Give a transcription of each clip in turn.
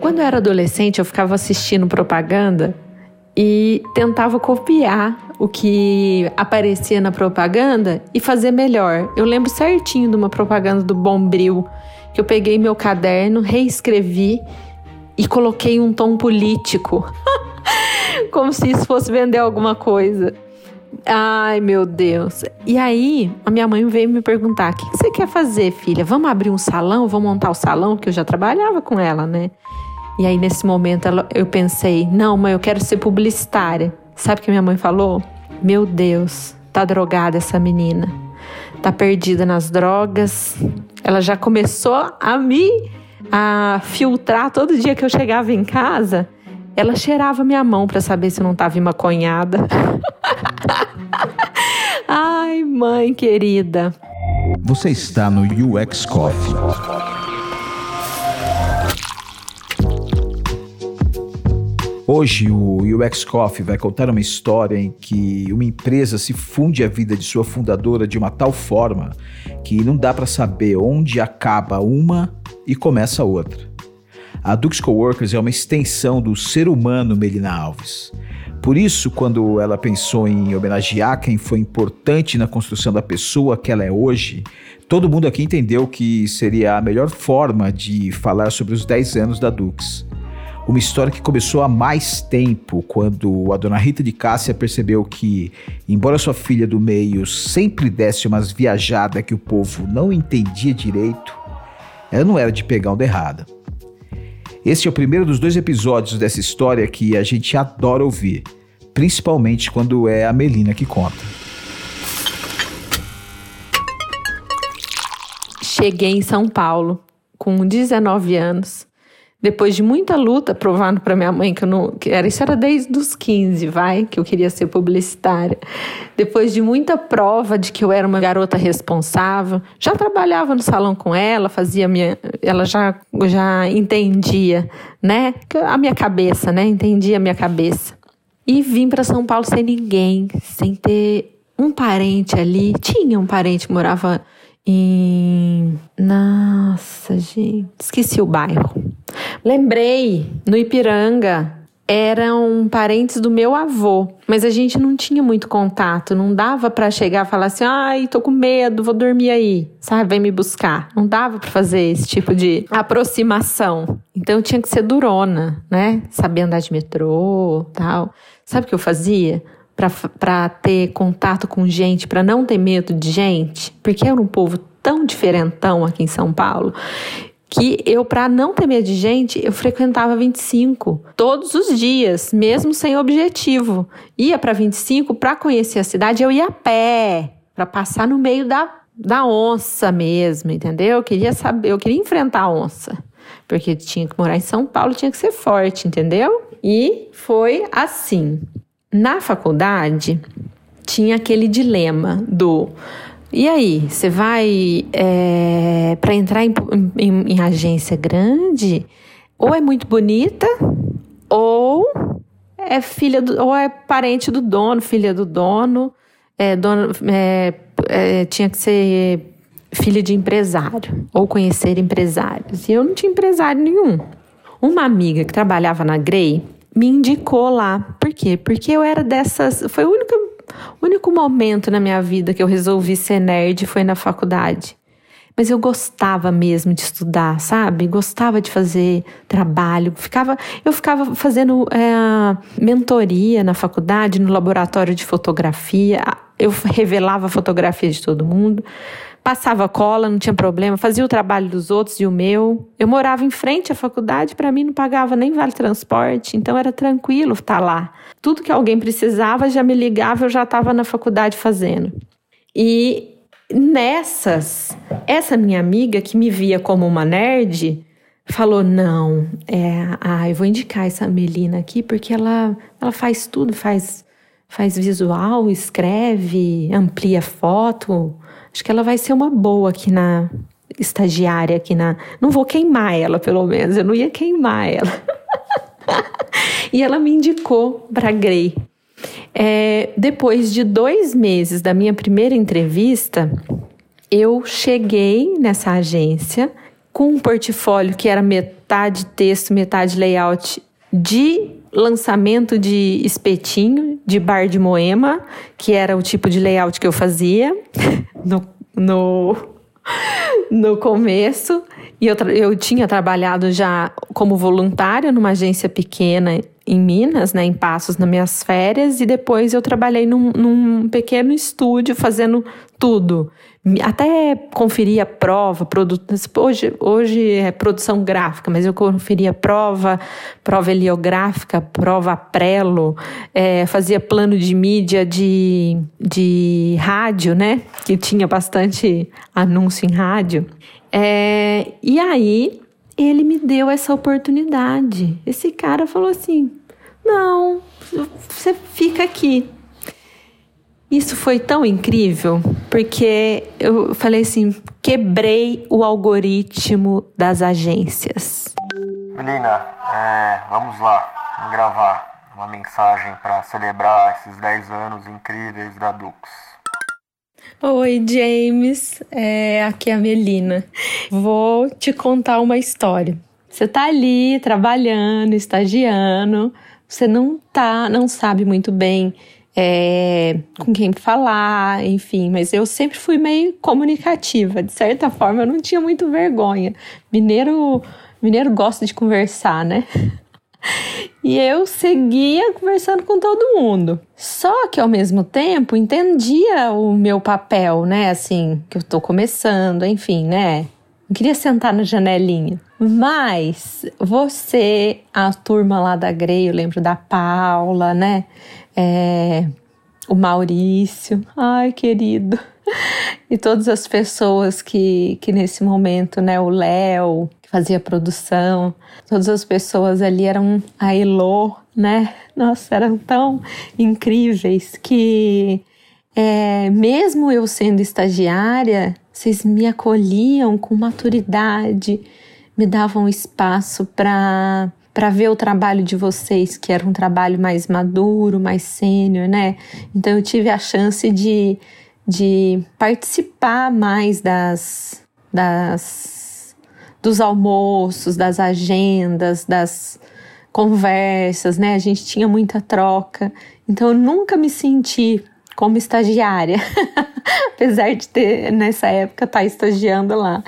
Quando eu era adolescente, eu ficava assistindo propaganda e tentava copiar o que aparecia na propaganda e fazer melhor. Eu lembro certinho de uma propaganda do Bombril, que eu peguei meu caderno, reescrevi e coloquei um tom político, como se isso fosse vender alguma coisa. Ai, meu Deus. E aí, a minha mãe veio me perguntar: o que você quer fazer, filha? Vamos abrir um salão? Vamos montar o salão? Que eu já trabalhava com ela, né? E aí, nesse momento, eu pensei: não, mãe, eu quero ser publicitária. Sabe o que minha mãe falou? Meu Deus, tá drogada essa menina. Tá perdida nas drogas. Ela já começou a me a filtrar todo dia que eu chegava em casa. Ela cheirava minha mão para saber se eu não estava maconhada. Ai, mãe querida. Você está no UX Coffee. Hoje o UX Coffee vai contar uma história em que uma empresa se funde a vida de sua fundadora de uma tal forma que não dá para saber onde acaba uma e começa outra. A Dux Coworkers é uma extensão do ser humano Melina Alves. Por isso, quando ela pensou em homenagear quem foi importante na construção da pessoa que ela é hoje, todo mundo aqui entendeu que seria a melhor forma de falar sobre os 10 anos da Dux. Uma história que começou há mais tempo, quando a dona Rita de Cássia percebeu que, embora sua filha do meio sempre desse umas viajadas que o povo não entendia direito, ela não era de pegar onda errada. Este é o primeiro dos dois episódios dessa história que a gente adora ouvir, principalmente quando é a Melina que conta. Cheguei em São Paulo com 19 anos depois de muita luta, provando para minha mãe que eu não. Que era, isso era desde os 15, vai, que eu queria ser publicitária. Depois de muita prova de que eu era uma garota responsável, já trabalhava no salão com ela, fazia minha. Ela já, já entendia, né? A minha cabeça, né? Entendia a minha cabeça. E vim para São Paulo sem ninguém, sem ter um parente ali. Tinha um parente morava em. Nossa, gente. Esqueci o bairro. Lembrei, no Ipiranga. Eram parentes do meu avô, mas a gente não tinha muito contato, não dava para chegar e falar assim: "Ai, tô com medo, vou dormir aí". Sabe, vem me buscar. Não dava para fazer esse tipo de aproximação. Então tinha que ser durona, né? Saber andar de metrô, tal. Sabe o que eu fazia? Para ter contato com gente, para não ter medo de gente, porque era um povo tão diferentão aqui em São Paulo que eu, para não ter medo de gente, eu frequentava 25 todos os dias, mesmo sem objetivo. Ia para 25 para conhecer a cidade, eu ia a pé, para passar no meio da, da onça mesmo, entendeu? Eu queria saber, eu queria enfrentar a onça, porque tinha que morar em São Paulo, tinha que ser forte, entendeu? E foi assim. Na faculdade, tinha aquele dilema do. E aí, você vai é, para entrar em, em, em, agência grande, ou é muito bonita, ou é filha do, ou é parente do dono, filha do dono, é, dono é, é, tinha que ser filha de empresário ou conhecer empresários. E eu não tinha empresário nenhum. Uma amiga que trabalhava na Grey me indicou lá. Por quê? Porque eu era dessas. Foi o único, único momento na minha vida que eu resolvi ser nerd foi na faculdade. Mas eu gostava mesmo de estudar, sabe? Gostava de fazer trabalho. Ficava, eu ficava fazendo é, mentoria na faculdade, no laboratório de fotografia. Eu revelava fotografia de todo mundo passava cola, não tinha problema, fazia o trabalho dos outros e o meu. Eu morava em frente à faculdade, para mim não pagava nem vale transporte, então era tranquilo estar lá. Tudo que alguém precisava já me ligava, eu já estava na faculdade fazendo. E nessas, essa minha amiga que me via como uma nerd, falou: "Não, é, ah, eu vou indicar essa Melina aqui porque ela ela faz tudo, faz faz visual, escreve, amplia foto, Acho que ela vai ser uma boa aqui na estagiária aqui na. Não vou queimar ela, pelo menos. Eu não ia queimar ela. e ela me indicou para Grey. É, depois de dois meses da minha primeira entrevista, eu cheguei nessa agência com um portfólio que era metade texto, metade layout de lançamento de espetinho, de bar de moema, que era o tipo de layout que eu fazia no, no, no começo. E eu, eu tinha trabalhado já como voluntária numa agência pequena em Minas, né, em Passos, nas minhas férias, e depois eu trabalhei num, num pequeno estúdio fazendo tudo. Até conferia prova, produto, hoje, hoje é produção gráfica, mas eu conferia prova, prova heliográfica, prova prelo, é, fazia plano de mídia de, de rádio, né? Que tinha bastante anúncio em rádio. É, e aí ele me deu essa oportunidade. Esse cara falou assim: não, você fica aqui. Isso foi tão incrível, porque eu falei assim: quebrei o algoritmo das agências. Menina, é, vamos lá, gravar uma mensagem para celebrar esses 10 anos incríveis da Dux. Oi, James. É, aqui é a Melina. Vou te contar uma história. Você tá ali trabalhando, estagiando, você não tá, não sabe muito bem é, com quem falar, enfim, mas eu sempre fui meio comunicativa, de certa forma eu não tinha muito vergonha. Mineiro, mineiro gosta de conversar, né? E eu seguia conversando com todo mundo. Só que ao mesmo tempo entendia o meu papel, né? Assim, que eu tô começando, enfim, né? Não queria sentar na janelinha. Mas você, a turma lá da Grey, eu lembro da Paula, né? É, o Maurício, ai querido. E todas as pessoas que, que nesse momento, né? O Léo, que fazia produção, todas as pessoas ali eram a Elo, né? Nossa, eram tão incríveis que é, mesmo eu sendo estagiária, vocês me acolhiam com maturidade, me davam espaço para para ver o trabalho de vocês, que era um trabalho mais maduro, mais sênior, né? Então eu tive a chance de, de participar mais das, das dos almoços, das agendas, das conversas, né? A gente tinha muita troca. Então eu nunca me senti como estagiária, apesar de ter nessa época estar tá estagiando lá.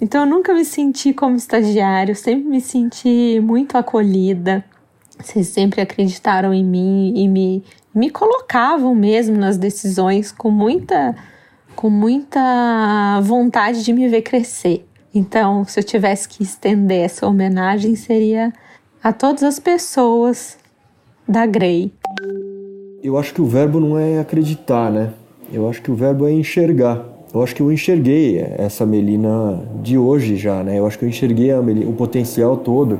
Então eu nunca me senti como estagiária, eu sempre me senti muito acolhida. Vocês sempre acreditaram em mim e me, me colocavam mesmo nas decisões com muita com muita vontade de me ver crescer. Então, se eu tivesse que estender essa homenagem, seria a todas as pessoas da Grey eu acho que o verbo não é acreditar, né? Eu acho que o verbo é enxergar. Eu acho que eu enxerguei essa Melina de hoje já, né? Eu acho que eu enxerguei Melina, o potencial todo.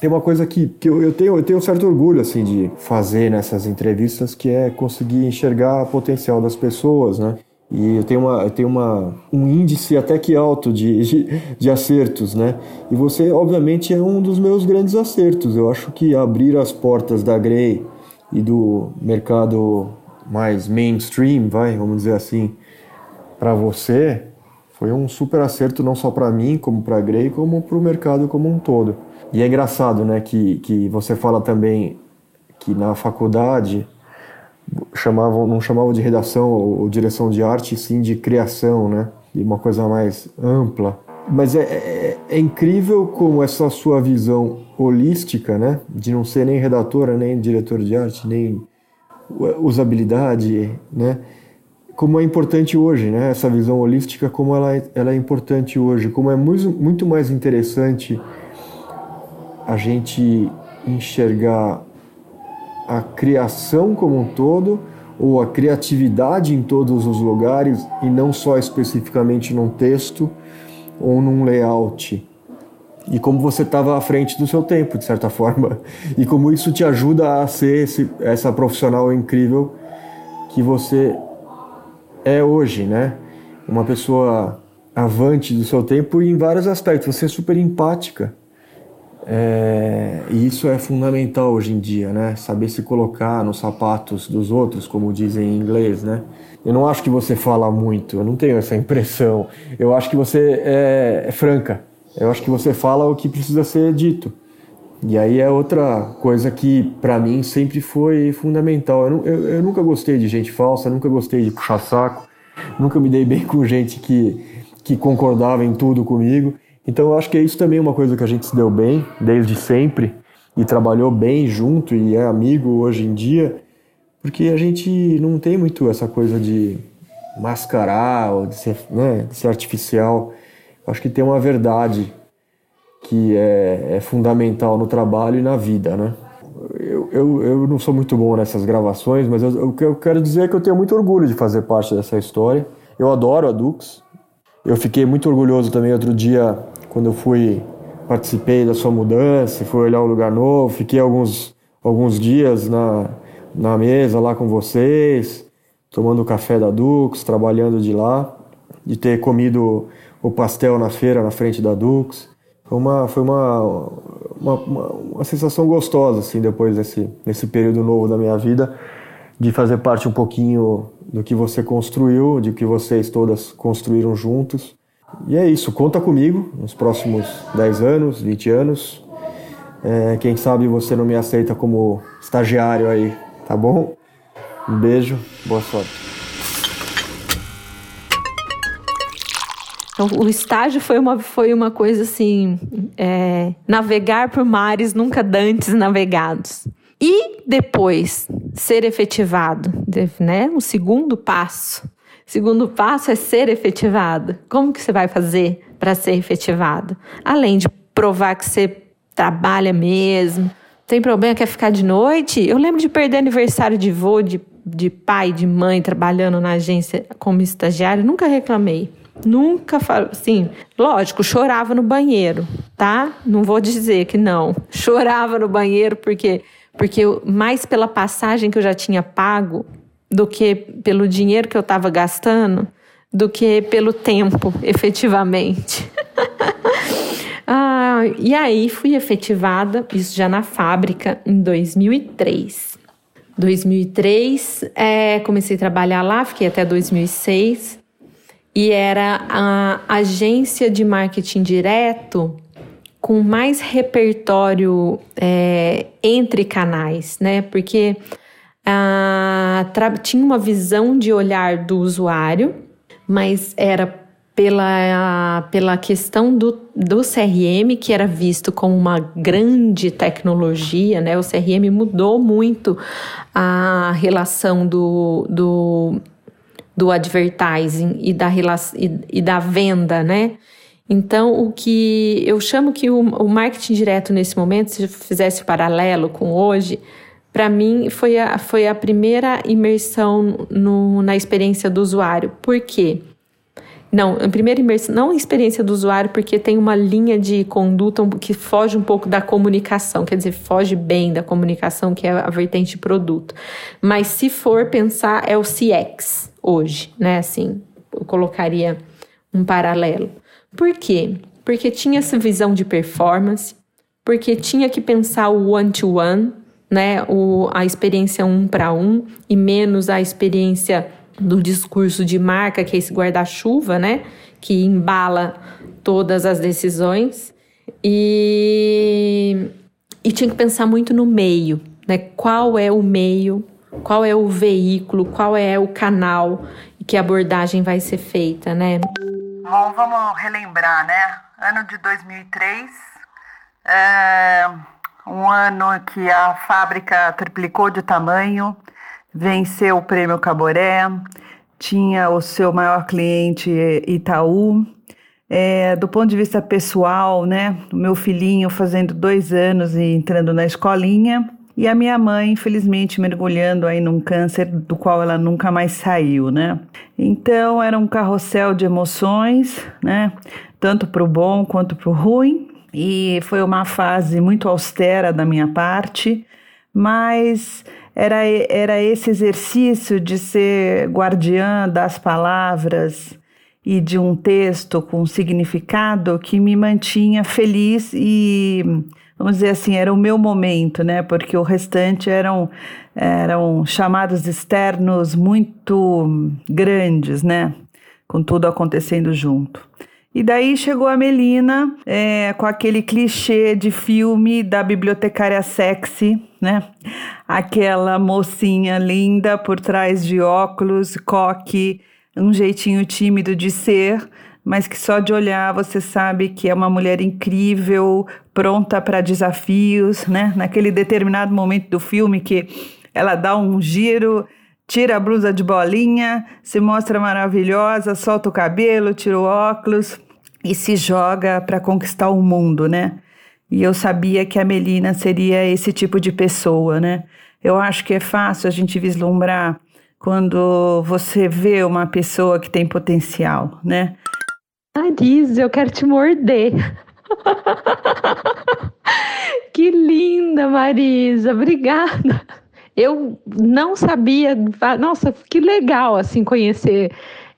Tem uma coisa que, que eu, eu, tenho, eu tenho um certo orgulho, assim, de fazer nessas entrevistas, que é conseguir enxergar o potencial das pessoas, né? E eu tenho, uma, eu tenho uma, um índice até que alto de, de, de, acertos, né? E você, obviamente, é um dos meus grandes acertos. Eu acho que abrir as portas da Grey e do mercado mais mainstream, vai, vamos dizer assim, para você, foi um super acerto não só para mim, como para a Grey, como para o mercado como um todo. E é engraçado, né, que, que você fala também que na faculdade chamavam, não chamavam de redação ou, ou direção de arte, sim de criação, né, e uma coisa mais ampla. Mas é, é, é, incrível como essa sua visão holística, né, de não ser nem redatora, nem diretor de arte, nem usabilidade, né, como é importante hoje, né, essa visão holística, como ela, é, ela é importante hoje, como é muito, muito mais interessante a gente enxergar a criação como um todo ou a criatividade em todos os lugares e não só especificamente num texto ou num layout. E como você estava à frente do seu tempo, de certa forma. E como isso te ajuda a ser esse, essa profissional incrível que você é hoje, né? Uma pessoa avante do seu tempo e em vários aspectos. Você é super empática. É, e isso é fundamental hoje em dia, né? Saber se colocar nos sapatos dos outros, como dizem em inglês, né? Eu não acho que você fala muito, eu não tenho essa impressão. Eu acho que você é, é franca, Eu acho que você fala o que precisa ser dito. E aí é outra coisa que para mim sempre foi fundamental. Eu, eu, eu, nunca gostei de gente falsa, nunca gostei de puxar saco, nunca me dei bem com gente que, que concordava em tudo comigo. Então eu acho que isso também é uma coisa que a gente se deu bem desde sempre e trabalhou bem junto e é amigo hoje em dia, porque a gente não tem muito essa coisa de mascarar ou de ser, né, de ser artificial. Eu acho que tem uma verdade que é, é fundamental no trabalho e na vida, né? Eu, eu, eu não sou muito bom nessas gravações, mas o que eu quero dizer é que eu tenho muito orgulho de fazer parte dessa história. Eu adoro a Dux. Eu fiquei muito orgulhoso também outro dia quando eu fui participei da sua mudança, fui olhar um lugar novo, fiquei alguns, alguns dias na, na mesa lá com vocês, tomando o café da Dux, trabalhando de lá, de ter comido o pastel na feira na frente da Dux. Foi uma, foi uma, uma, uma, uma sensação gostosa, assim, depois desse, desse período novo da minha vida, de fazer parte um pouquinho do que você construiu, de que vocês todas construíram juntos. E é isso, conta comigo nos próximos 10 anos, 20 anos. É, quem sabe você não me aceita como estagiário aí, tá bom? Um beijo, boa sorte. Então, o estágio foi uma, foi uma coisa assim: é, navegar por mares nunca dantes navegados. E depois ser efetivado, né? O segundo passo. Segundo passo é ser efetivado. Como que você vai fazer para ser efetivado? Além de provar que você trabalha mesmo, tem problema, quer ficar de noite? Eu lembro de perder aniversário de vô, de, de pai, de mãe, trabalhando na agência como estagiário, nunca reclamei. Nunca, assim, lógico, chorava no banheiro, tá? Não vou dizer que não. Chorava no banheiro porque, porque mais pela passagem que eu já tinha pago do que pelo dinheiro que eu estava gastando, do que pelo tempo, efetivamente. ah, e aí fui efetivada, isso já na fábrica, em 2003. 2003, é, comecei a trabalhar lá, fiquei até 2006 e era a agência de marketing direto com mais repertório é, entre canais, né? Porque ah, tinha uma visão de olhar do usuário, mas era pela, pela questão do, do CRM, que era visto como uma grande tecnologia, né? O CRM mudou muito a relação do, do do advertising e da, e, e da venda, né? Então, o que eu chamo que o, o marketing direto nesse momento, se fizesse paralelo com hoje, para mim foi a, foi a primeira imersão no, na experiência do usuário. Por quê? Não, a primeira imersão, não a experiência do usuário, porque tem uma linha de conduta que foge um pouco da comunicação, quer dizer, foge bem da comunicação, que é a vertente produto. Mas se for pensar, é o CX, hoje, né? Assim, eu colocaria um paralelo. Por quê? Porque tinha essa visão de performance, porque tinha que pensar o one-to-one, né? O, a experiência um para um, e menos a experiência do discurso de marca, que é esse guarda-chuva, né? Que embala todas as decisões. E, e tinha que pensar muito no meio, né? Qual é o meio qual é o veículo, qual é o canal que a abordagem vai ser feita, né? Bom, vamos relembrar, né? Ano de 2003, é um ano que a fábrica triplicou de tamanho, venceu o prêmio Caboré, tinha o seu maior cliente Itaú. É, do ponto de vista pessoal, né? O meu filhinho fazendo dois anos e entrando na escolinha. E a minha mãe, infelizmente, mergulhando aí num câncer do qual ela nunca mais saiu, né? Então era um carrossel de emoções, né? Tanto para o bom quanto para o ruim. E foi uma fase muito austera da minha parte, mas era, era esse exercício de ser guardiã das palavras e de um texto com significado que me mantinha feliz e vamos dizer assim, era o meu momento, né? Porque o restante eram, eram chamados externos muito grandes, né? Com tudo acontecendo junto. E daí chegou a Melina é, com aquele clichê de filme da bibliotecária sexy, né? Aquela mocinha linda por trás de óculos, coque, um jeitinho tímido de ser, mas que só de olhar você sabe que é uma mulher incrível, pronta para desafios, né? Naquele determinado momento do filme que ela dá um giro tira a blusa de bolinha, se mostra maravilhosa, solta o cabelo, tira o óculos e se joga para conquistar o mundo, né? E eu sabia que a Melina seria esse tipo de pessoa, né? Eu acho que é fácil a gente vislumbrar quando você vê uma pessoa que tem potencial, né? Marisa, eu quero te morder. que linda, Marisa. Obrigada. Eu não sabia, nossa, que legal assim conhecer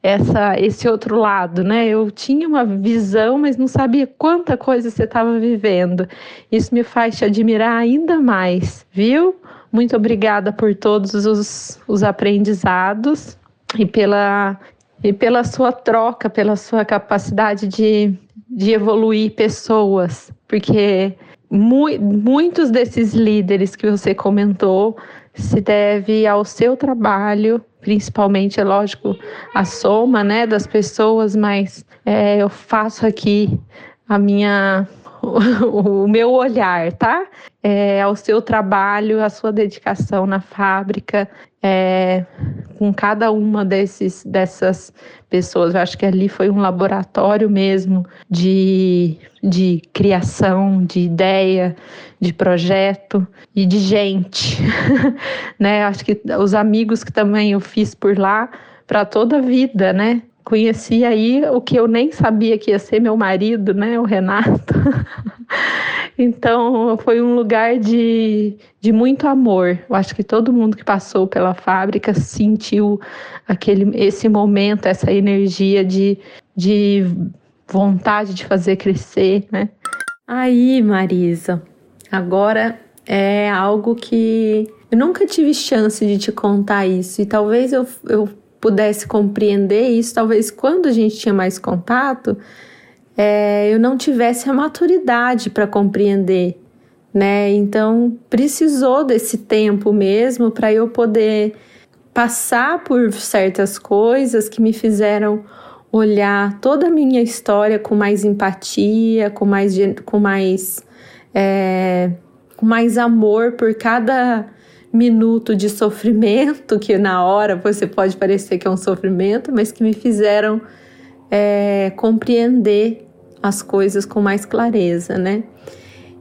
essa esse outro lado, né? Eu tinha uma visão, mas não sabia quanta coisa você estava vivendo. Isso me faz te admirar ainda mais, viu? Muito obrigada por todos os, os aprendizados e pela, e pela sua troca, pela sua capacidade de, de evoluir pessoas, porque mu muitos desses líderes que você comentou se deve ao seu trabalho, principalmente, é lógico, a soma né, das pessoas, mas é, eu faço aqui a minha o meu olhar, tá? É, ao seu trabalho, a sua dedicação na fábrica, é, com cada uma desses, dessas pessoas. Eu acho que ali foi um laboratório mesmo de, de criação, de ideia, de projeto e de gente, né? Acho que os amigos que também eu fiz por lá para toda a vida, né? Conheci aí o que eu nem sabia que ia ser meu marido, né, o Renato. então foi um lugar de, de muito amor. Eu acho que todo mundo que passou pela fábrica sentiu aquele esse momento, essa energia de, de vontade de fazer crescer, né? Aí, Marisa, agora é algo que eu nunca tive chance de te contar isso e talvez eu, eu pudesse compreender isso, talvez quando a gente tinha mais contato, é, eu não tivesse a maturidade para compreender, né? Então precisou desse tempo mesmo para eu poder passar por certas coisas que me fizeram olhar toda a minha história com mais empatia, com mais, com mais, é, com mais amor por cada minuto de sofrimento, que na hora você pode parecer que é um sofrimento, mas que me fizeram é, compreender as coisas com mais clareza, né?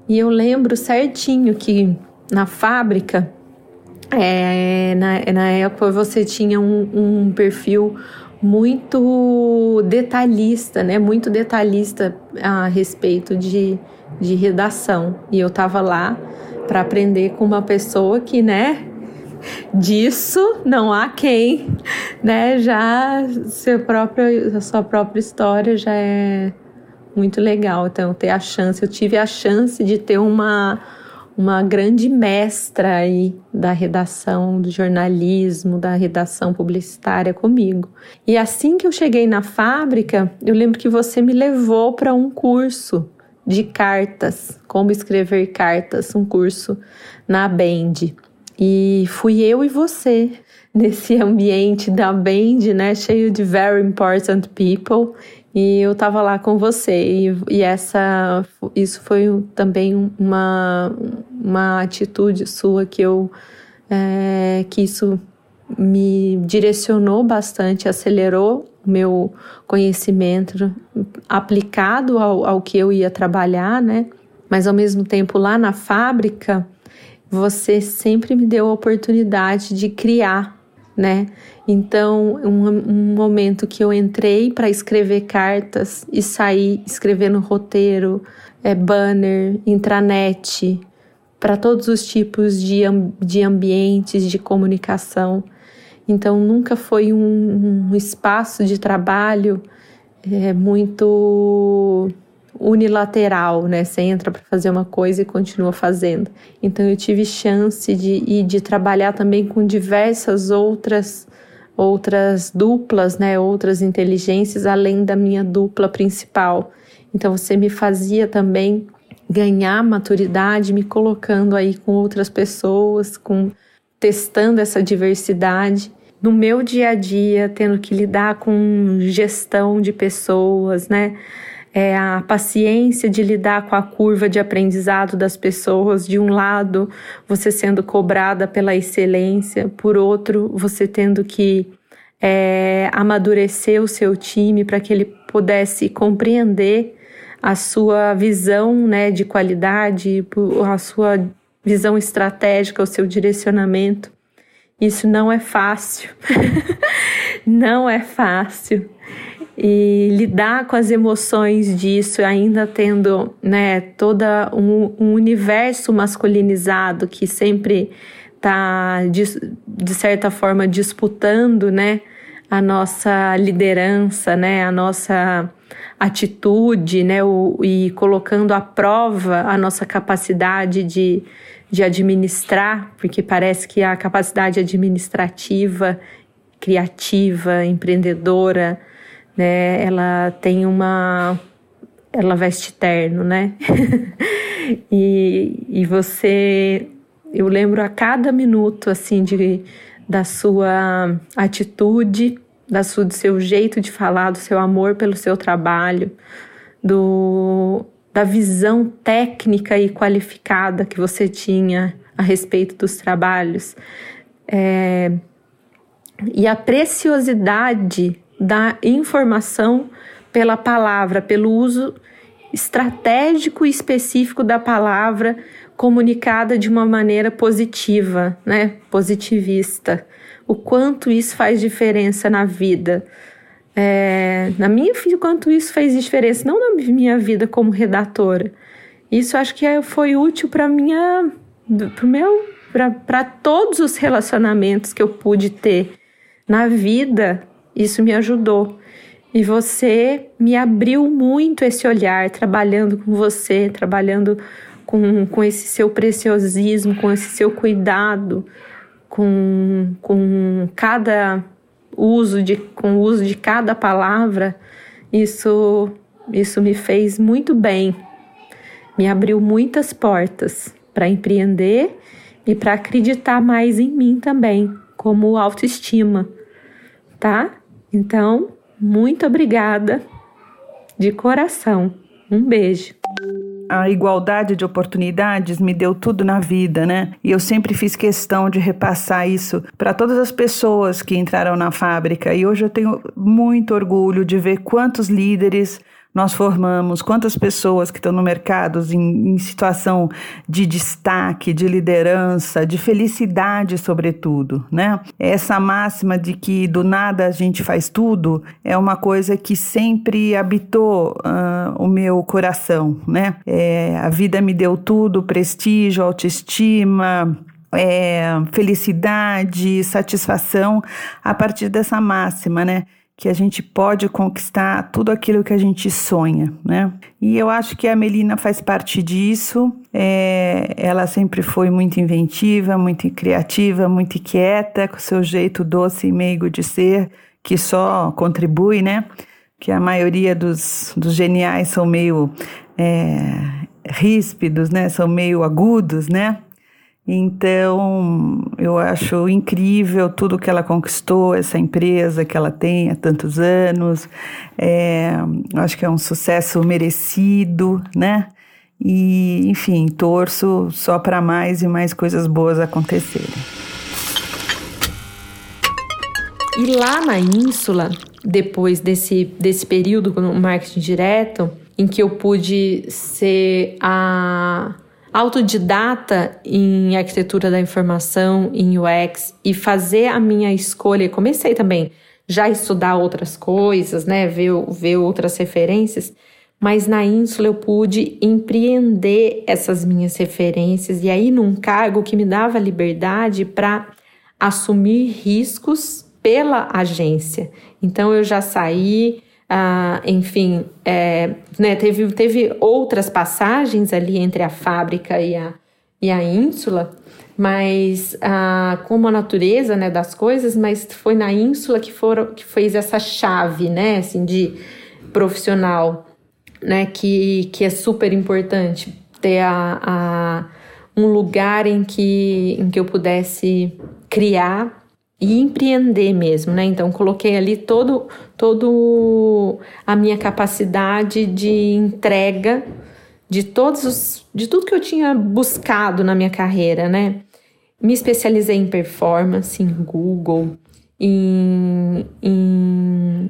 E eu lembro certinho que na fábrica, é, na, na época você tinha um, um perfil muito detalhista, né? Muito detalhista a respeito de, de redação. E eu tava lá para aprender com uma pessoa que, né, disso não há quem, né, já seu próprio, a sua própria história já é muito legal. Então, ter a chance, eu tive a chance de ter uma uma grande mestra aí da redação, do jornalismo, da redação publicitária comigo. E assim que eu cheguei na fábrica, eu lembro que você me levou para um curso de cartas, como escrever cartas, um curso na Bend. E fui eu e você nesse ambiente da Bend, né, cheio de very important people. E eu tava lá com você e, e essa isso foi também uma, uma atitude sua que eu é, que isso me direcionou bastante, acelerou o meu conhecimento aplicado ao, ao que eu ia trabalhar, né? Mas ao mesmo tempo lá na fábrica, você sempre me deu a oportunidade de criar, né? Então, um, um momento que eu entrei para escrever cartas e saí escrevendo roteiro, é, banner, intranet, para todos os tipos de, de ambientes de comunicação. Então, nunca foi um, um espaço de trabalho é, muito unilateral, né? Você entra para fazer uma coisa e continua fazendo. Então, eu tive chance de, de trabalhar também com diversas outras outras duplas, né, outras inteligências além da minha dupla principal. Então você me fazia também ganhar maturidade, me colocando aí com outras pessoas, com testando essa diversidade no meu dia a dia, tendo que lidar com gestão de pessoas, né? É a paciência de lidar com a curva de aprendizado das pessoas. De um lado, você sendo cobrada pela excelência, por outro, você tendo que é, amadurecer o seu time para que ele pudesse compreender a sua visão né, de qualidade, a sua visão estratégica, o seu direcionamento. Isso não é fácil. não é fácil. E lidar com as emoções disso, ainda tendo né, todo um, um universo masculinizado que sempre está, de, de certa forma, disputando né, a nossa liderança, né, a nossa atitude, né, o, e colocando à prova a nossa capacidade de, de administrar, porque parece que a capacidade administrativa, criativa, empreendedora, né, ela tem uma, ela veste terno, né, e, e você, eu lembro a cada minuto assim de da sua atitude da sua, do seu jeito de falar, do seu amor pelo seu trabalho, do, da visão técnica e qualificada que você tinha a respeito dos trabalhos. É, e a preciosidade da informação pela palavra, pelo uso estratégico e específico da palavra comunicada de uma maneira positiva, né? Positivista o quanto isso faz diferença na vida. É, na minha vida, o quanto isso fez diferença, não na minha vida como redatora. Isso acho que é, foi útil para minha, pro meu, para todos os relacionamentos que eu pude ter na vida. Isso me ajudou. E você me abriu muito esse olhar, trabalhando com você, trabalhando com, com esse seu preciosismo, com esse seu cuidado com, com cada uso de com o uso de cada palavra, isso isso me fez muito bem. Me abriu muitas portas para empreender e para acreditar mais em mim também, como autoestima, tá? Então, muito obrigada de coração. Um beijo a igualdade de oportunidades me deu tudo na vida, né? E eu sempre fiz questão de repassar isso para todas as pessoas que entraram na fábrica. E hoje eu tenho muito orgulho de ver quantos líderes nós formamos, quantas pessoas que estão no mercado em, em, situação de destaque, de liderança, de felicidade, sobretudo, né? Essa máxima de que do nada a gente faz tudo é uma coisa que sempre habitou uh, o meu coração, né? É, a vida me deu tudo, prestígio, autoestima, é, felicidade, satisfação a partir dessa máxima, né? Que a gente pode conquistar tudo aquilo que a gente sonha, né? E eu acho que a Melina faz parte disso. É, ela sempre foi muito inventiva, muito criativa, muito inquieta, com seu jeito doce e meigo de ser, que só contribui, né? Que a maioria dos, dos geniais são meio é, ríspidos, né? São meio agudos, né? Então, eu acho incrível tudo que ela conquistou, essa empresa que ela tem há tantos anos. É, acho que é um sucesso merecido, né? E, enfim, torço só para mais e mais coisas boas acontecerem. E lá na Ínsula, depois desse, desse período no marketing direto, em que eu pude ser a autodidata em arquitetura da informação, em UX e fazer a minha escolha. Comecei também já a estudar outras coisas, né, ver, ver outras referências, mas na Ínsula eu pude empreender essas minhas referências e aí num cargo que me dava liberdade para assumir riscos pela agência. Então eu já saí ah, enfim, é, né, teve, teve outras passagens ali entre a fábrica e a, e a Ínsula, mas ah, como a natureza né, das coisas, mas foi na Ínsula que, foram, que fez essa chave né, assim, de profissional, né, que, que é super importante ter a, a, um lugar em que, em que eu pudesse criar e empreender mesmo, né? Então coloquei ali todo todo a minha capacidade de entrega de todos os de tudo que eu tinha buscado na minha carreira, né? Me especializei em performance, em Google, em, em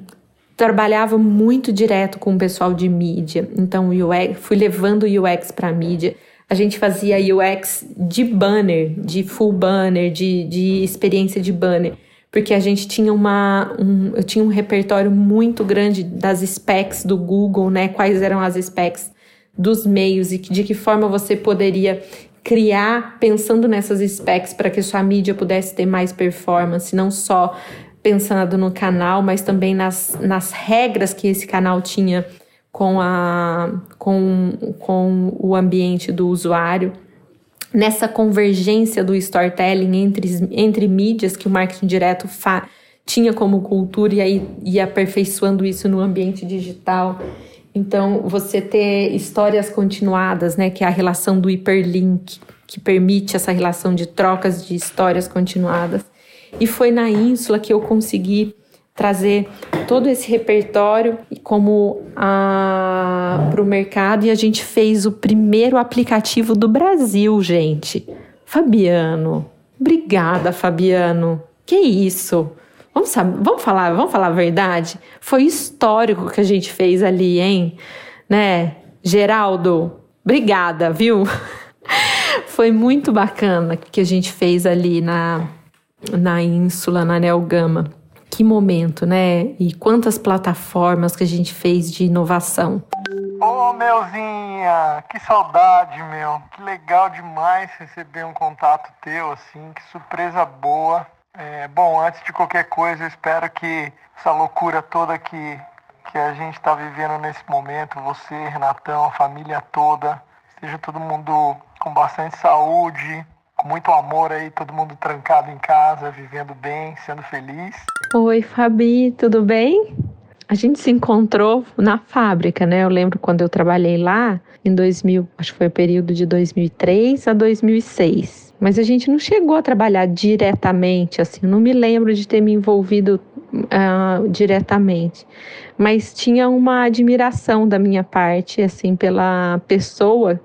trabalhava muito direto com o pessoal de mídia. Então, UX, fui levando o UX para mídia a gente fazia UX de banner, de full banner, de, de experiência de banner, porque a gente tinha uma, um, eu tinha um repertório muito grande das specs do Google, né? Quais eram as specs dos meios e de que forma você poderia criar pensando nessas specs para que sua mídia pudesse ter mais performance, não só pensando no canal, mas também nas, nas regras que esse canal tinha com, a, com, com o ambiente do usuário, nessa convergência do storytelling entre, entre mídias que o marketing direto fa, tinha como cultura e aí aperfeiçoando isso no ambiente digital. Então, você ter histórias continuadas, né, que é a relação do hiperlink, que permite essa relação de trocas de histórias continuadas. E foi na Ínsula que eu consegui trazer todo esse repertório como para o mercado e a gente fez o primeiro aplicativo do Brasil, gente. Fabiano, obrigada, Fabiano. Que isso? Vamos, saber, vamos falar, vamos falar a verdade? Foi histórico que a gente fez ali, hein? Né? Geraldo, obrigada, viu? Foi muito bacana que a gente fez ali na, na Ínsula, na Nelgama que momento, né? E quantas plataformas que a gente fez de inovação. Ô, oh, Melzinha, que saudade, meu. Que legal demais receber um contato teu, assim, que surpresa boa. É, bom, antes de qualquer coisa, eu espero que essa loucura toda que, que a gente está vivendo nesse momento, você, Renatão, a família toda, esteja todo mundo com bastante saúde, com muito amor aí, todo mundo trancado em casa, vivendo bem, sendo feliz. Oi, Fabi, tudo bem? A gente se encontrou na fábrica, né? Eu lembro quando eu trabalhei lá em 2000, acho que foi o período de 2003 a 2006. Mas a gente não chegou a trabalhar diretamente, assim, não me lembro de ter me envolvido uh, diretamente. Mas tinha uma admiração da minha parte, assim, pela pessoa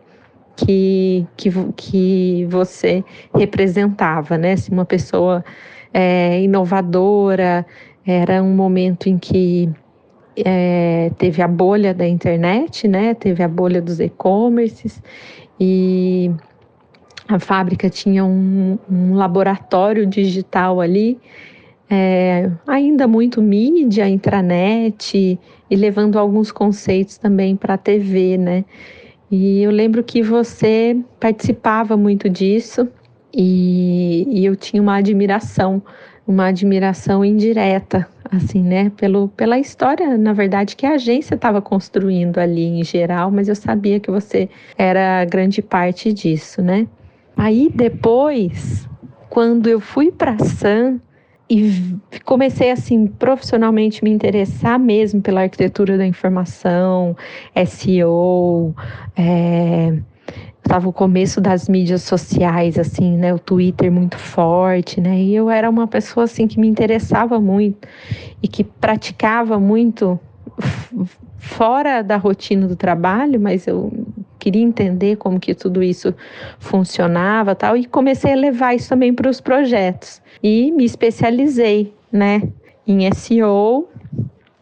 que, que, que você representava, né? Se uma pessoa é, inovadora, era um momento em que é, teve a bolha da internet, né? Teve a bolha dos e-commerces e a fábrica tinha um, um laboratório digital ali, é, ainda muito mídia, intranet e levando alguns conceitos também para a TV, né? E eu lembro que você participava muito disso e, e eu tinha uma admiração, uma admiração indireta, assim, né? Pelo, pela história, na verdade, que a agência estava construindo ali em geral, mas eu sabia que você era grande parte disso, né? Aí depois, quando eu fui para San, e comecei assim profissionalmente me interessar mesmo pela arquitetura da informação, SEO, é, estava o começo das mídias sociais assim, né, o Twitter muito forte, né, e eu era uma pessoa assim que me interessava muito e que praticava muito fora da rotina do trabalho, mas eu queria entender como que tudo isso funcionava tal e comecei a levar isso também para os projetos e me especializei, né, em SEO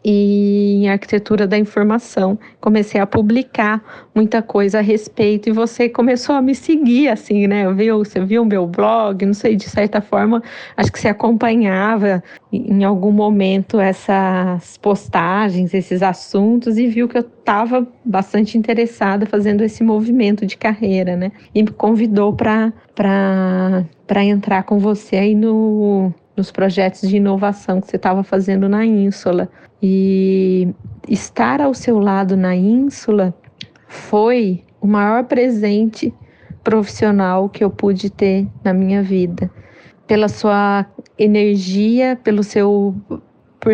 e em arquitetura da informação. Comecei a publicar muita coisa a respeito e você começou a me seguir assim, né? Viu, você viu o meu blog, não sei, de certa forma, acho que você acompanhava em algum momento essas postagens, esses assuntos e viu que eu estava bastante interessada fazendo esse movimento de carreira, né? E me convidou para entrar com você aí no nos projetos de inovação que você estava fazendo na Ínsula. E estar ao seu lado na Ínsula foi o maior presente profissional que eu pude ter na minha vida. Pela sua energia, pelo seu por,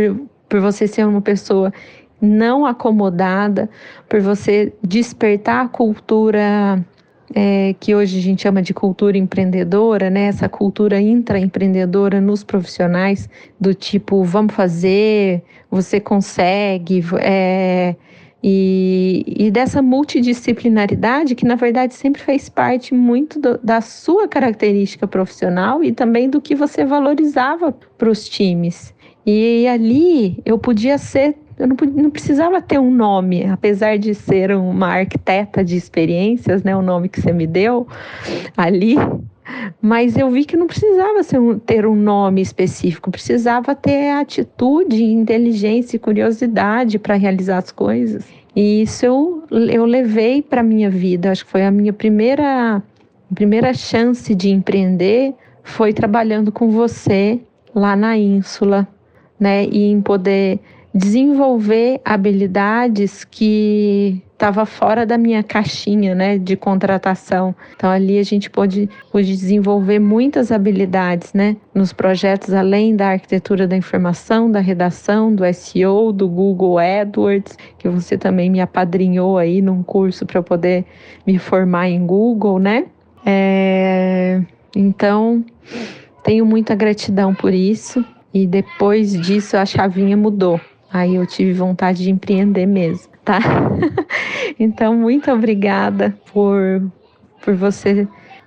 por você ser uma pessoa não acomodada, por você despertar a cultura é, que hoje a gente chama de cultura empreendedora, né? Essa cultura intraempreendedora nos profissionais, do tipo, vamos fazer, você consegue, é, e, e, dessa multidisciplinaridade que, na verdade, sempre fez parte muito do, da sua característica profissional e também do que você valorizava para os times. E ali eu podia ser eu não, não, precisava ter um nome, apesar de ser uma arquiteta de experiências, né, o nome que você me deu ali, mas eu vi que não precisava um, ter um nome específico, precisava ter atitude, inteligência e curiosidade para realizar as coisas. E isso eu, eu levei para a minha vida, acho que foi a minha primeira, primeira chance de empreender, foi trabalhando com você lá na Ínsula, né, e em poder desenvolver habilidades que estava fora da minha caixinha, né, de contratação. Então ali a gente pôde, pôde desenvolver muitas habilidades, né, nos projetos além da arquitetura da informação, da redação, do SEO, do Google AdWords, que você também me apadrinhou aí num curso para poder me formar em Google, né? É, então tenho muita gratidão por isso. E depois disso a chavinha mudou. Aí eu tive vontade de empreender mesmo, tá? então, muito obrigada por, por você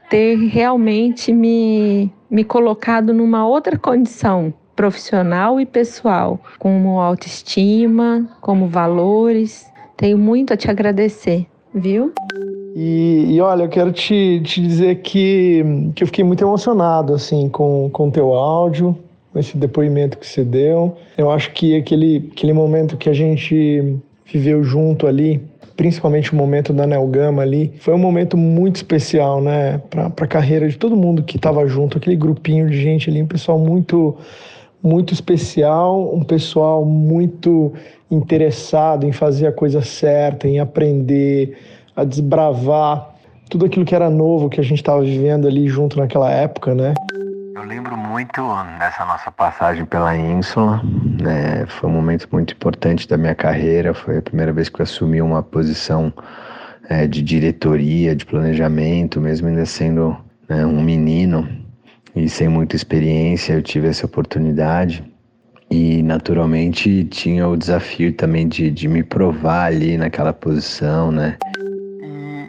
ter realmente me, me colocado numa outra condição profissional e pessoal, como autoestima, como valores. Tenho muito a te agradecer, viu? E, e, olha, eu quero te, te dizer que, que eu fiquei muito emocionado assim com o teu áudio, esse depoimento que você deu. Eu acho que aquele, aquele momento que a gente viveu junto ali, principalmente o momento da Nelgama ali, foi um momento muito especial, né, para a carreira de todo mundo que estava junto, aquele grupinho de gente ali, um pessoal muito muito especial, um pessoal muito interessado em fazer a coisa certa, em aprender, a desbravar tudo aquilo que era novo que a gente estava vivendo ali junto naquela época, né? Eu lembro muito dessa nossa passagem pela Ínsula, né? Foi um momento muito importante da minha carreira. Foi a primeira vez que eu assumi uma posição é, de diretoria, de planejamento, mesmo ainda sendo né, um menino e sem muita experiência, eu tive essa oportunidade. E naturalmente tinha o desafio também de, de me provar ali naquela posição, né?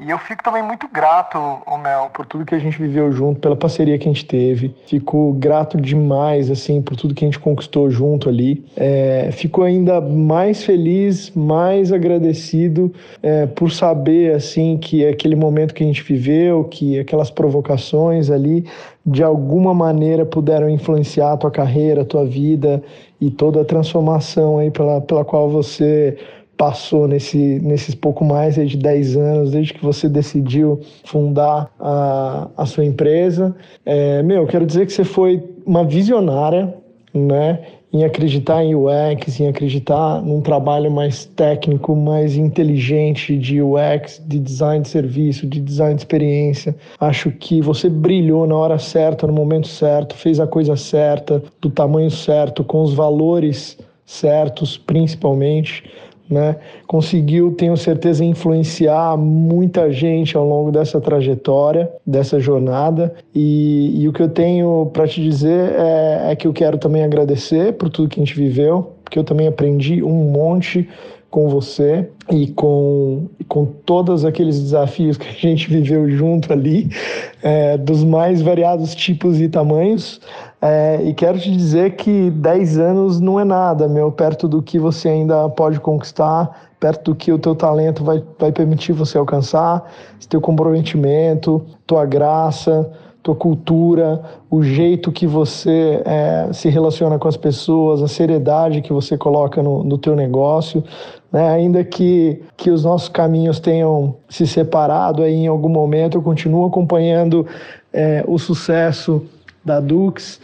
E eu fico também muito grato, Mel, por tudo que a gente viveu junto, pela parceria que a gente teve. Fico grato demais, assim, por tudo que a gente conquistou junto ali. É, fico ainda mais feliz, mais agradecido é, por saber, assim, que aquele momento que a gente viveu, que aquelas provocações ali, de alguma maneira puderam influenciar a tua carreira, a tua vida e toda a transformação aí pela, pela qual você passou nesse, nesses pouco mais de 10 anos, desde que você decidiu fundar a, a sua empresa. É, meu, quero dizer que você foi uma visionária, né? Em acreditar em UX, em acreditar num trabalho mais técnico, mais inteligente de UX, de design de serviço, de design de experiência. Acho que você brilhou na hora certa, no momento certo, fez a coisa certa, do tamanho certo, com os valores certos, principalmente né? Conseguiu, tenho certeza, influenciar muita gente ao longo dessa trajetória, dessa jornada. E, e o que eu tenho para te dizer é, é que eu quero também agradecer por tudo que a gente viveu, porque eu também aprendi um monte com você e com, com todos aqueles desafios que a gente viveu junto ali, é, dos mais variados tipos e tamanhos. É, e quero te dizer que 10 anos não é nada, meu, perto do que você ainda pode conquistar, perto do que o teu talento vai, vai permitir você alcançar, teu comprometimento, tua graça, tua cultura, o jeito que você é, se relaciona com as pessoas, a seriedade que você coloca no, no teu negócio, né? ainda que, que os nossos caminhos tenham se separado aí em algum momento, eu continuo acompanhando é, o sucesso da Dux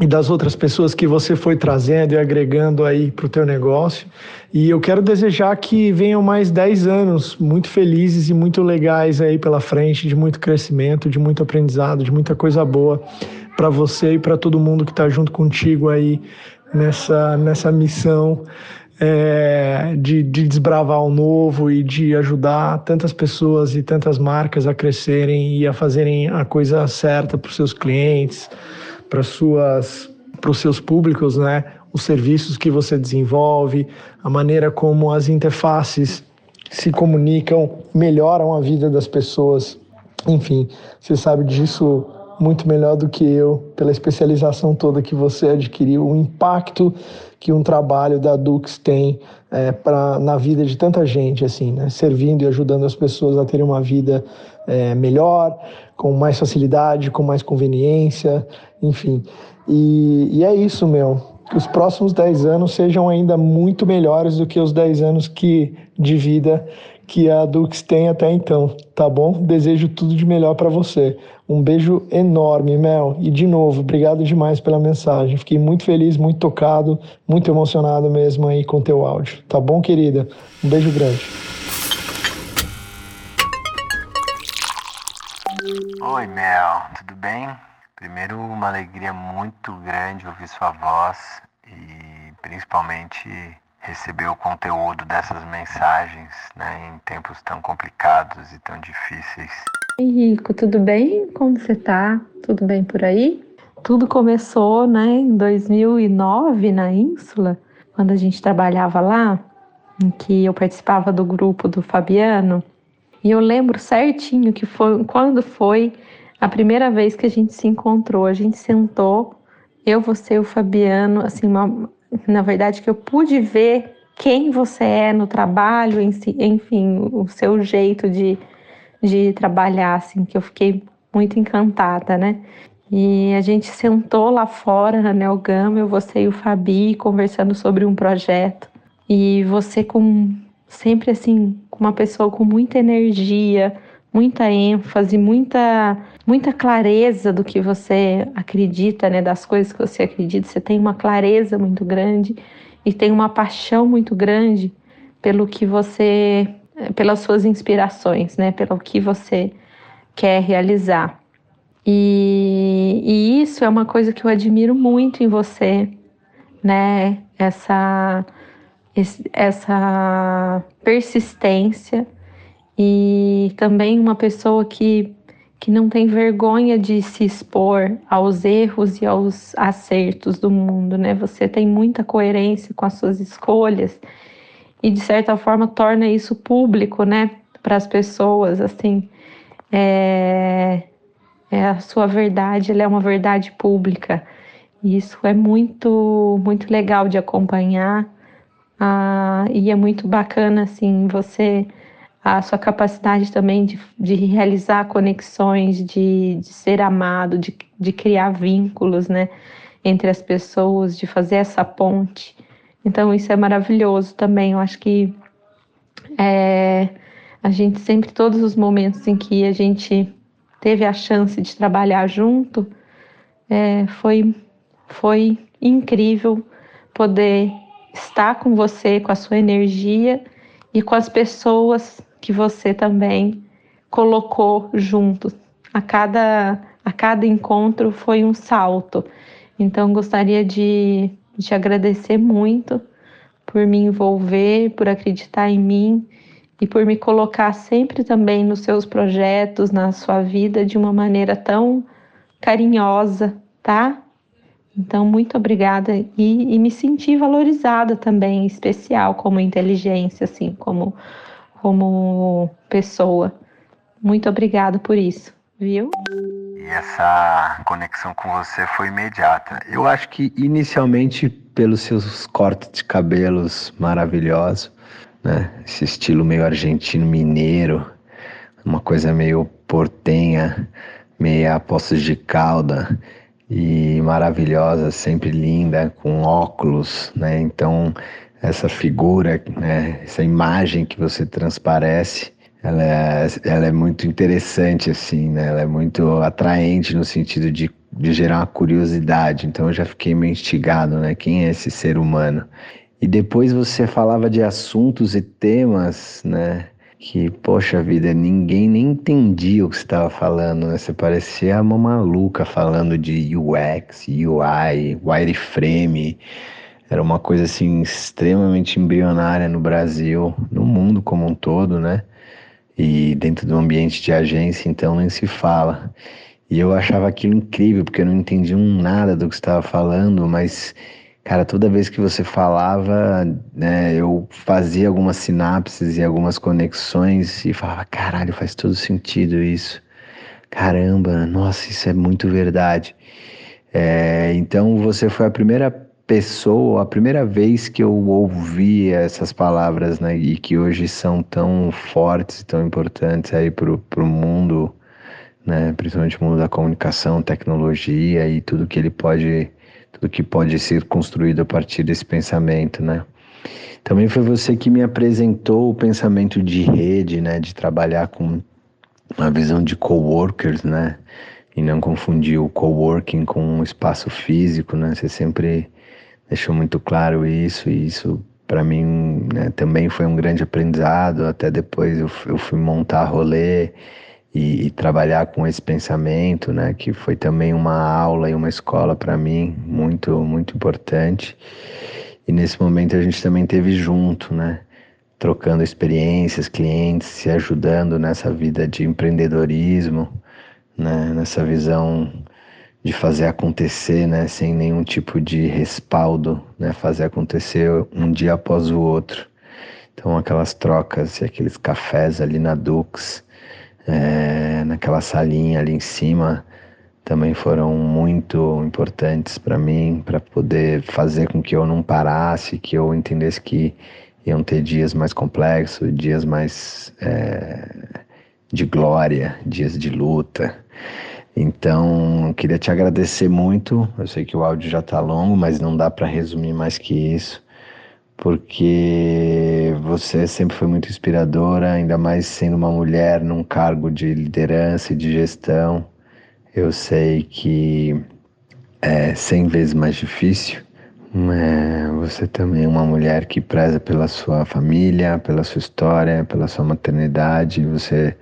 e das outras pessoas que você foi trazendo e agregando aí para o teu negócio. E eu quero desejar que venham mais 10 anos muito felizes e muito legais aí pela frente, de muito crescimento, de muito aprendizado, de muita coisa boa para você e para todo mundo que está junto contigo aí nessa, nessa missão é, de, de desbravar o novo e de ajudar tantas pessoas e tantas marcas a crescerem e a fazerem a coisa certa para os seus clientes, para suas para os seus públicos, né? Os serviços que você desenvolve, a maneira como as interfaces se comunicam, melhoram a vida das pessoas. Enfim, você sabe disso muito melhor do que eu, pela especialização toda que você adquiriu, o impacto que um trabalho da Dux tem é, na vida de tanta gente, assim, né? servindo e ajudando as pessoas a terem uma vida é, melhor, com mais facilidade, com mais conveniência, enfim. E, e é isso, meu. Que os próximos 10 anos sejam ainda muito melhores do que os 10 anos que, de vida que a Dux tem até então, tá bom? Desejo tudo de melhor para você. Um beijo enorme, Mel. E de novo, obrigado demais pela mensagem. Fiquei muito feliz, muito tocado, muito emocionado mesmo aí com teu áudio. Tá bom, querida? Um beijo grande. Oi, Mel. Tudo bem? Primeiro, uma alegria muito grande ouvir sua voz e principalmente receber o conteúdo dessas mensagens né, em tempos tão complicados e tão difíceis. Henrico, tudo bem? Como você tá? Tudo bem por aí? Tudo começou né, em 2009 na Ínsula, quando a gente trabalhava lá, em que eu participava do grupo do Fabiano. E eu lembro certinho que foi quando foi a primeira vez que a gente se encontrou. A gente sentou, eu, você e o Fabiano, assim, uma, na verdade, que eu pude ver quem você é no trabalho, enfim, o seu jeito de, de trabalhar, assim, que eu fiquei muito encantada, né? E a gente sentou lá fora na Nelgama, eu, você e o Fabi, conversando sobre um projeto. E você com sempre assim, uma pessoa com muita energia, muita ênfase, muita muita clareza do que você acredita, né, das coisas que você acredita. Você tem uma clareza muito grande e tem uma paixão muito grande pelo que você, pelas suas inspirações, né, pelo que você quer realizar. E, e isso é uma coisa que eu admiro muito em você, né, essa essa persistência e também uma pessoa que que não tem vergonha de se expor aos erros e aos acertos do mundo, né? Você tem muita coerência com as suas escolhas e de certa forma torna isso público, né, para as pessoas, assim, é, é a sua verdade, ela é uma verdade pública. E isso é muito, muito legal de acompanhar. Ah, e é muito bacana, assim, você a sua capacidade também de, de realizar conexões, de, de ser amado, de, de criar vínculos, né, entre as pessoas, de fazer essa ponte. Então isso é maravilhoso também. Eu acho que é, a gente sempre, todos os momentos em que a gente teve a chance de trabalhar junto, é, foi, foi incrível poder estar com você, com a sua energia e com as pessoas que você também colocou junto. A cada, a cada encontro foi um salto. Então, gostaria de, de agradecer muito por me envolver, por acreditar em mim e por me colocar sempre também nos seus projetos, na sua vida de uma maneira tão carinhosa, tá? Então, muito obrigada e, e me senti valorizada também, especial como inteligência, assim, como como pessoa. Muito obrigado por isso, viu? E essa conexão com você foi imediata. Eu acho que inicialmente pelos seus cortes de cabelos maravilhosos, né? Esse estilo meio argentino mineiro, uma coisa meio portenha, meia Poços de Calda e maravilhosa, sempre linda, com óculos, né? Então essa figura, né, essa imagem que você transparece, ela é, ela é muito interessante, assim, né? Ela é muito atraente no sentido de, de gerar uma curiosidade. Então eu já fiquei meio instigado, né? Quem é esse ser humano? E depois você falava de assuntos e temas, né? Que, poxa vida, ninguém nem entendia o que você estava falando, né? Você parecia uma maluca falando de UX, UI, wireframe. Era uma coisa assim extremamente embrionária no Brasil, no mundo como um todo, né? E dentro do ambiente de agência, então nem se fala. E eu achava aquilo incrível, porque eu não entendia um nada do que estava falando, mas Cara, toda vez que você falava, né, eu fazia algumas sinapses e algumas conexões e falava, caralho, faz todo sentido isso. Caramba, nossa, isso é muito verdade. É, então você foi a primeira pessoa, a primeira vez que eu ouvi essas palavras, né, e que hoje são tão fortes e tão importantes aí pro, pro mundo, né, principalmente o mundo da comunicação, tecnologia e tudo que ele pode tudo que pode ser construído a partir desse pensamento, né? Também foi você que me apresentou o pensamento de rede, né, de trabalhar com uma visão de coworkers, né? E não confundir o coworking com um espaço físico, né? Você sempre deixou muito claro isso e isso para mim né, também foi um grande aprendizado. Até depois eu, eu fui montar rolê e, e, trabalhar com esse pensamento, né, que foi também uma aula e uma escola para mim muito muito importante. E nesse momento a gente também teve junto, né, trocando experiências, clientes, se ajudando nessa vida de empreendedorismo, né, nessa visão de fazer acontecer, né, sem nenhum tipo de respaldo, né, fazer acontecer um dia após o outro. Então aquelas trocas e aqueles cafés ali na Dux, é, naquela salinha ali em cima também foram muito importantes para mim, para poder fazer com que eu não parasse, que eu entendesse que iam ter dias mais complexos, dias mais é, de glória, dias de luta. Então, queria te agradecer muito. Eu sei que o áudio já está longo, mas não dá para resumir mais que isso porque você sempre foi muito inspiradora, ainda mais sendo uma mulher num cargo de liderança e de gestão. Eu sei que é cem vezes mais difícil. Você também é uma mulher que preza pela sua família, pela sua história, pela sua maternidade. Você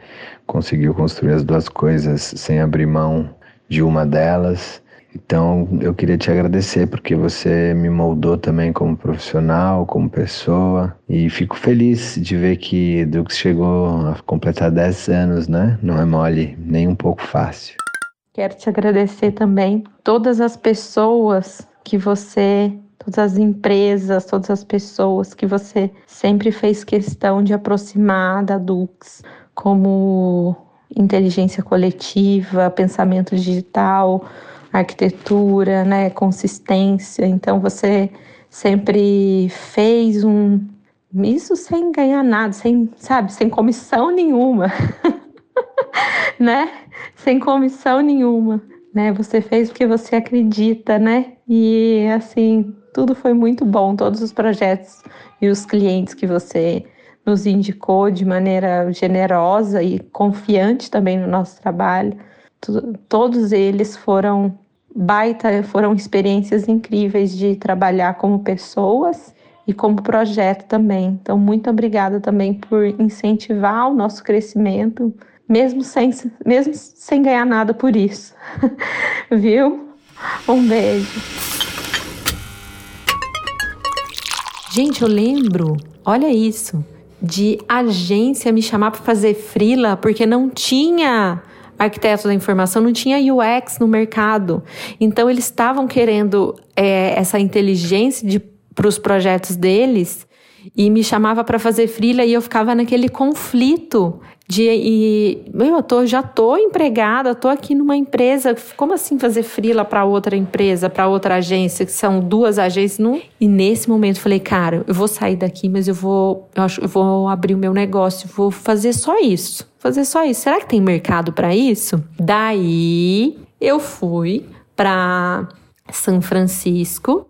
conseguiu construir as duas coisas sem abrir mão de uma delas. Então, eu queria te agradecer porque você me moldou também como profissional, como pessoa, e fico feliz de ver que Dux chegou a completar 10 anos, né? Não é mole, nem um pouco fácil. Quero te agradecer também todas as pessoas que você, todas as empresas, todas as pessoas que você sempre fez questão de aproximar da Dux, como inteligência coletiva, pensamento digital, arquitetura, né, consistência. Então você sempre fez um isso sem ganhar nada, sem, sabe, sem comissão nenhuma. né? Sem comissão nenhuma, né? Você fez porque você acredita, né? E assim, tudo foi muito bom, todos os projetos e os clientes que você nos indicou de maneira generosa e confiante também no nosso trabalho. Todos eles foram baita, foram experiências incríveis de trabalhar como pessoas e como projeto também. Então, muito obrigada também por incentivar o nosso crescimento, mesmo sem, mesmo sem ganhar nada por isso. Viu? Um beijo. Gente, eu lembro, olha isso, de agência me chamar para fazer frila porque não tinha arquitetos da informação, não tinha UX no mercado. Então, eles estavam querendo é, essa inteligência para os projetos deles e me chamava para fazer freela e eu ficava naquele conflito de e, meu, eu tô, já tô empregada, tô aqui numa empresa, como assim fazer freela para outra empresa, para outra agência, que são duas agências, não? E nesse momento eu falei, cara, eu vou sair daqui, mas eu vou, eu acho, eu vou abrir o meu negócio, vou fazer só isso, fazer só isso. Será que tem mercado para isso? Daí eu fui para São Francisco,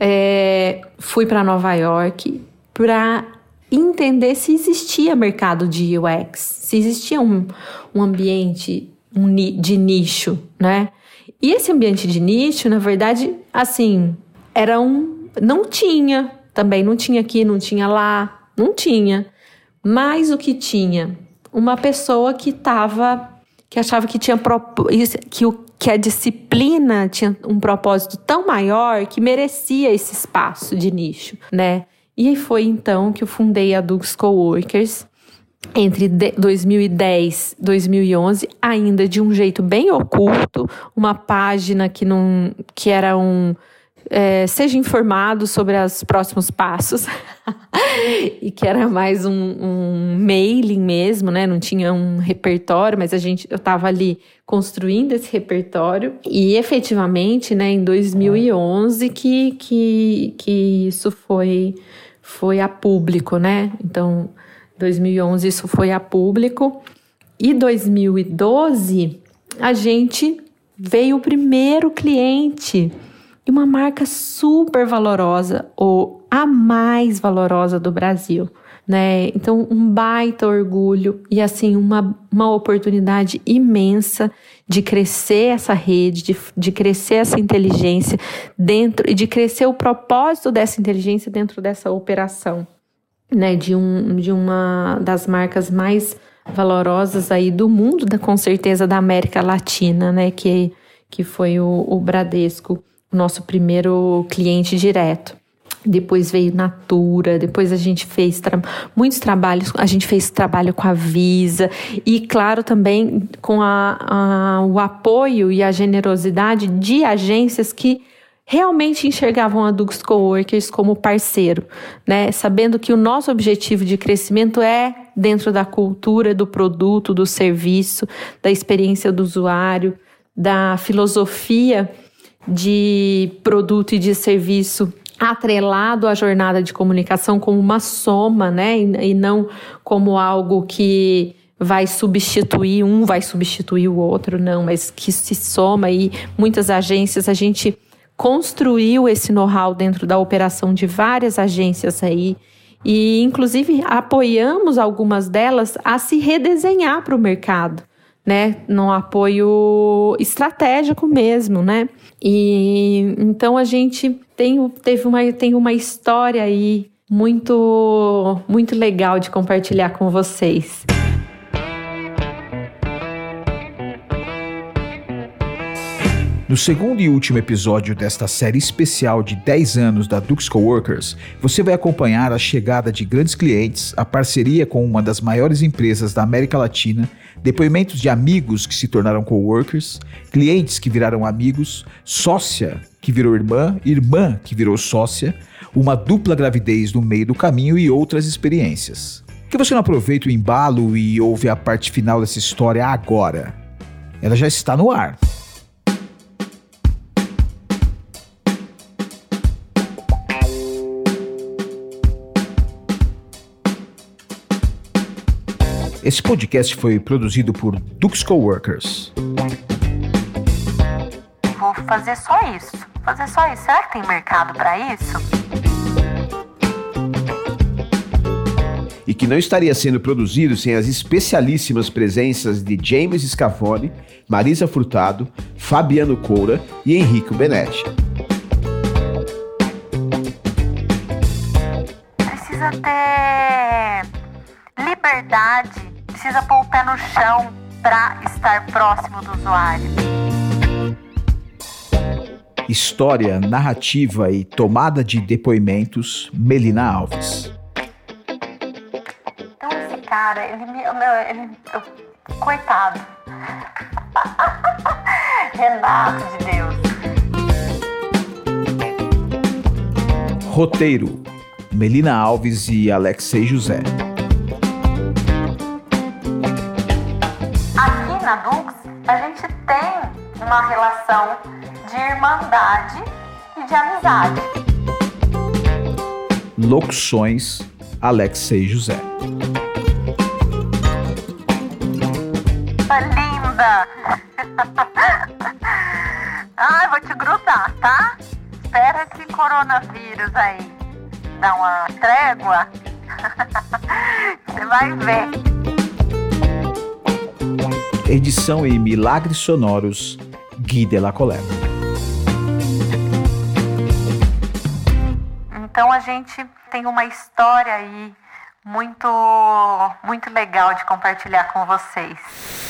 é, fui para Nova York para entender se existia mercado de UX, se existia um, um ambiente de nicho, né? E esse ambiente de nicho, na verdade, assim, era um. Não tinha, também não tinha aqui, não tinha lá, não tinha. Mas o que tinha? Uma pessoa que estava. que achava que tinha. que, o, que a disciplina tinha um propósito tão maior que merecia esse espaço de nicho, né? E foi então que eu fundei a Dux Coworkers entre 2010 e 2011, ainda de um jeito bem oculto, uma página que não que era um é, seja informado sobre os próximos passos e que era mais um, um, mailing mesmo, né? Não tinha um repertório, mas a gente eu estava ali construindo esse repertório e efetivamente, né? Em 2011 que que, que isso foi foi a público, né? Então 2011 isso foi a público. E 2012 a gente veio o primeiro cliente e uma marca super valorosa ou a mais valorosa do Brasil. Né? Então, um baita orgulho e assim, uma, uma oportunidade imensa de crescer essa rede, de, de crescer essa inteligência dentro e de crescer o propósito dessa inteligência dentro dessa operação né, de, um, de uma das marcas mais valorosas aí do mundo, da, com certeza da América Latina, né, que, que foi o, o Bradesco, o nosso primeiro cliente direto. Depois veio Natura, depois a gente fez tra muitos trabalhos, a gente fez trabalho com a Visa e, claro, também com a, a, o apoio e a generosidade de agências que realmente enxergavam a Dux Coworkers como parceiro, né? Sabendo que o nosso objetivo de crescimento é dentro da cultura, do produto, do serviço, da experiência do usuário, da filosofia de produto e de serviço atrelado à jornada de comunicação como uma soma, né? E, e não como algo que vai substituir um, vai substituir o outro, não, mas que se soma. E muitas agências a gente construiu esse know-how dentro da operação de várias agências aí. E inclusive apoiamos algumas delas a se redesenhar para o mercado, né, no apoio estratégico mesmo, né? E então a gente tem, teve uma, tem uma história aí muito muito legal de compartilhar com vocês. No segundo e último episódio desta série especial de 10 anos da Dux Coworkers, você vai acompanhar a chegada de grandes clientes, a parceria com uma das maiores empresas da América Latina, depoimentos de amigos que se tornaram coworkers, clientes que viraram amigos, sócia que virou irmã, irmã que virou sócia, uma dupla gravidez no meio do caminho e outras experiências. Por que você não aproveita o embalo e ouve a parte final dessa história agora? Ela já está no ar. Esse podcast foi produzido por Dux Coworkers. Vou fazer só isso. Fazer só isso. Será que tem mercado para isso? E que não estaria sendo produzido sem as especialíssimas presenças de James Scavone, Marisa Furtado, Fabiano Coura e Henrique Benetti. Precisa ter liberdade precisa pôr o pé no chão para estar próximo do usuário. História, narrativa e tomada de depoimentos, Melina Alves. Então esse cara, ele me. Meu, ele, eu, coitado. Renato de Deus. Roteiro: Melina Alves e Alexei José. Relação de irmandade e de amizade. Locuções Alexei José. Tá linda! Ai, vou te grudar, tá? Espera esse coronavírus aí dar uma trégua. Você vai ver edição e milagres sonoros, Guy Delacolère. Então a gente tem uma história aí muito muito legal de compartilhar com vocês.